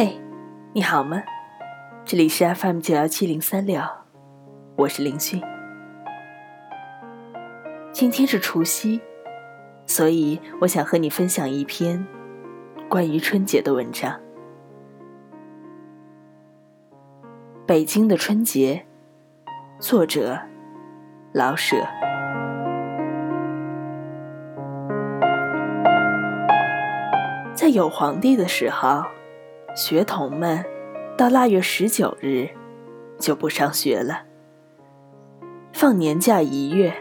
嘿，你好吗？这里是 FM 九幺七零三六，我是林迅。今天是除夕，所以我想和你分享一篇关于春节的文章。北京的春节，作者老舍。在有皇帝的时候，学童们到腊月十九日就不上学了，放年假一月。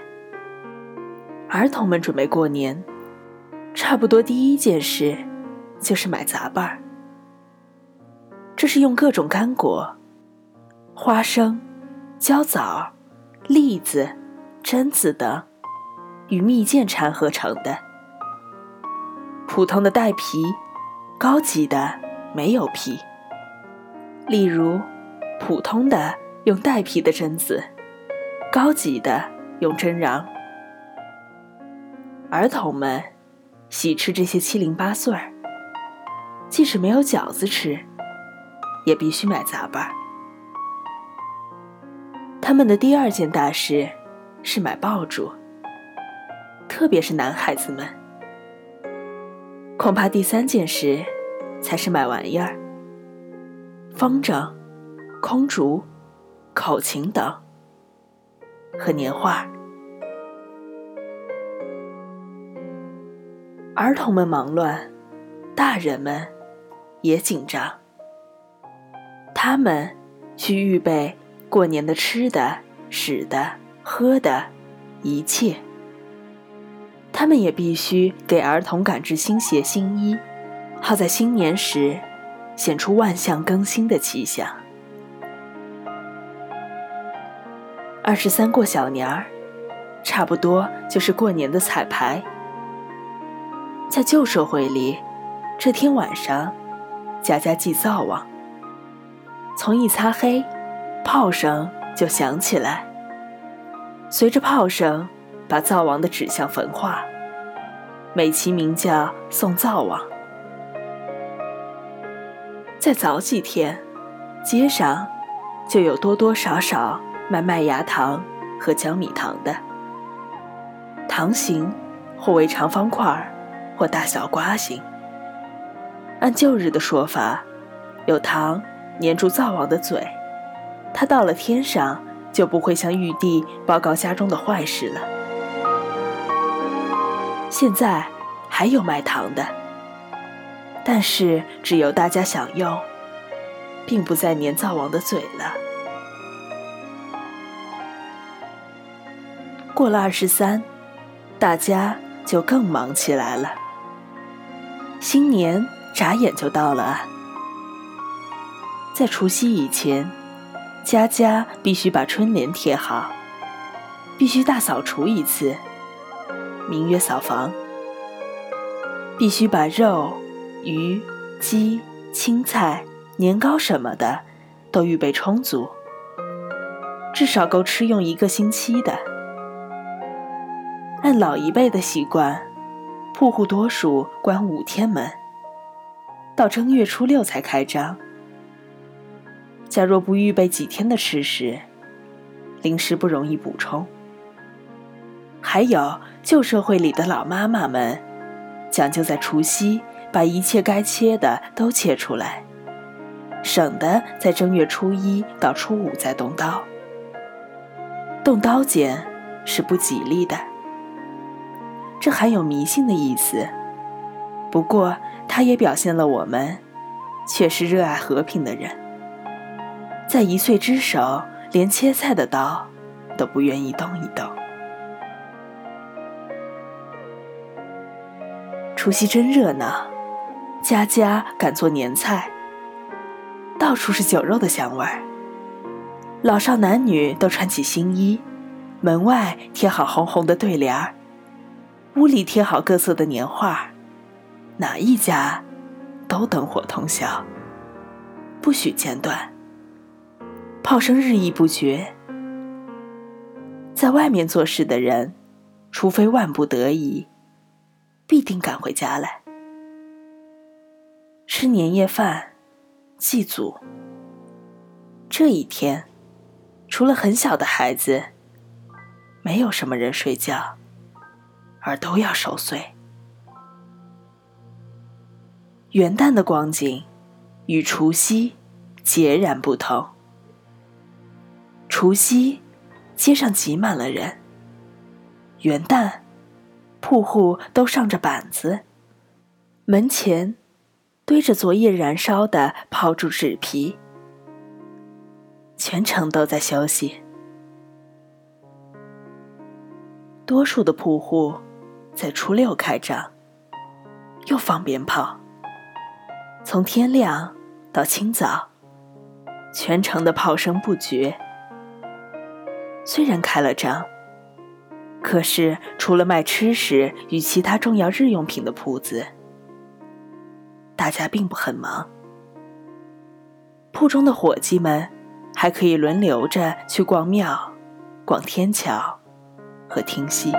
儿童们准备过年，差不多第一件事就是买杂拌儿。这是用各种干果。花生、焦枣、栗子、榛子等与蜜饯掺合成的。普通的带皮，高级的没有皮。例如，普通的用带皮的榛子，高级的用榛瓤。儿童们喜吃这些七零八碎儿，即使没有饺子吃，也必须买杂拌儿。他们的第二件大事是买爆竹，特别是男孩子们。恐怕第三件事才是买玩意儿：风筝、空竹、口琴等和年画。儿童们忙乱，大人们也紧张。他们去预备。过年的吃的、使的、喝的，一切，他们也必须给儿童赶制新鞋新衣，好在新年时显出万象更新的气象。二十三过小年儿，差不多就是过年的彩排。在旧社会里，这天晚上，家家祭灶王，从一擦黑。炮声就响起来，随着炮声，把灶王的指向焚化，美其名叫送灶王。再早几天，街上就有多多少少卖麦芽糖和江米糖的，糖形或为长方块，或大小瓜形。按旧日的说法，有糖粘住灶王的嘴。他到了天上，就不会向玉帝报告家中的坏事了。现在还有卖糖的，但是只有大家享用，并不再粘灶王的嘴了。过了二十三，大家就更忙起来了。新年眨眼就到了啊！在除夕以前。家家必须把春联贴好，必须大扫除一次，名曰扫房。必须把肉、鱼、鸡、青菜、年糕什么的都预备充足，至少够吃用一个星期的。按老一辈的习惯，铺户多数关五天门，到正月初六才开张。假若不预备几天的吃食，零食不容易补充。还有旧社会里的老妈妈们，讲究在除夕把一切该切的都切出来，省得在正月初一到初五再动刀。动刀剪是不吉利的，这含有迷信的意思。不过，它也表现了我们却是热爱和平的人。在一岁之手，连切菜的刀都不愿意动一动。除夕真热闹，家家敢做年菜，到处是酒肉的香味儿。老少男女都穿起新衣，门外贴好红红的对联儿，屋里贴好各色的年画，哪一家都灯火通宵，不许间断。炮声日益不绝，在外面做事的人，除非万不得已，必定赶回家来。吃年夜饭，祭祖。这一天，除了很小的孩子，没有什么人睡觉，而都要守岁。元旦的光景与除夕截然不同。除夕，街上挤满了人；元旦，铺户都上着板子，门前堆着昨夜燃烧的炮竹纸皮。全城都在休息，多数的铺户在初六开张，又放鞭炮。从天亮到清早，全城的炮声不绝。虽然开了张，可是除了卖吃食与其他重要日用品的铺子，大家并不很忙。铺中的伙计们。还可以轮流着去逛庙、逛天桥和听戏。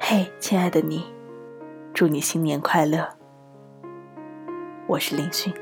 嘿，亲爱的你，祝你新年快乐！我是林讯。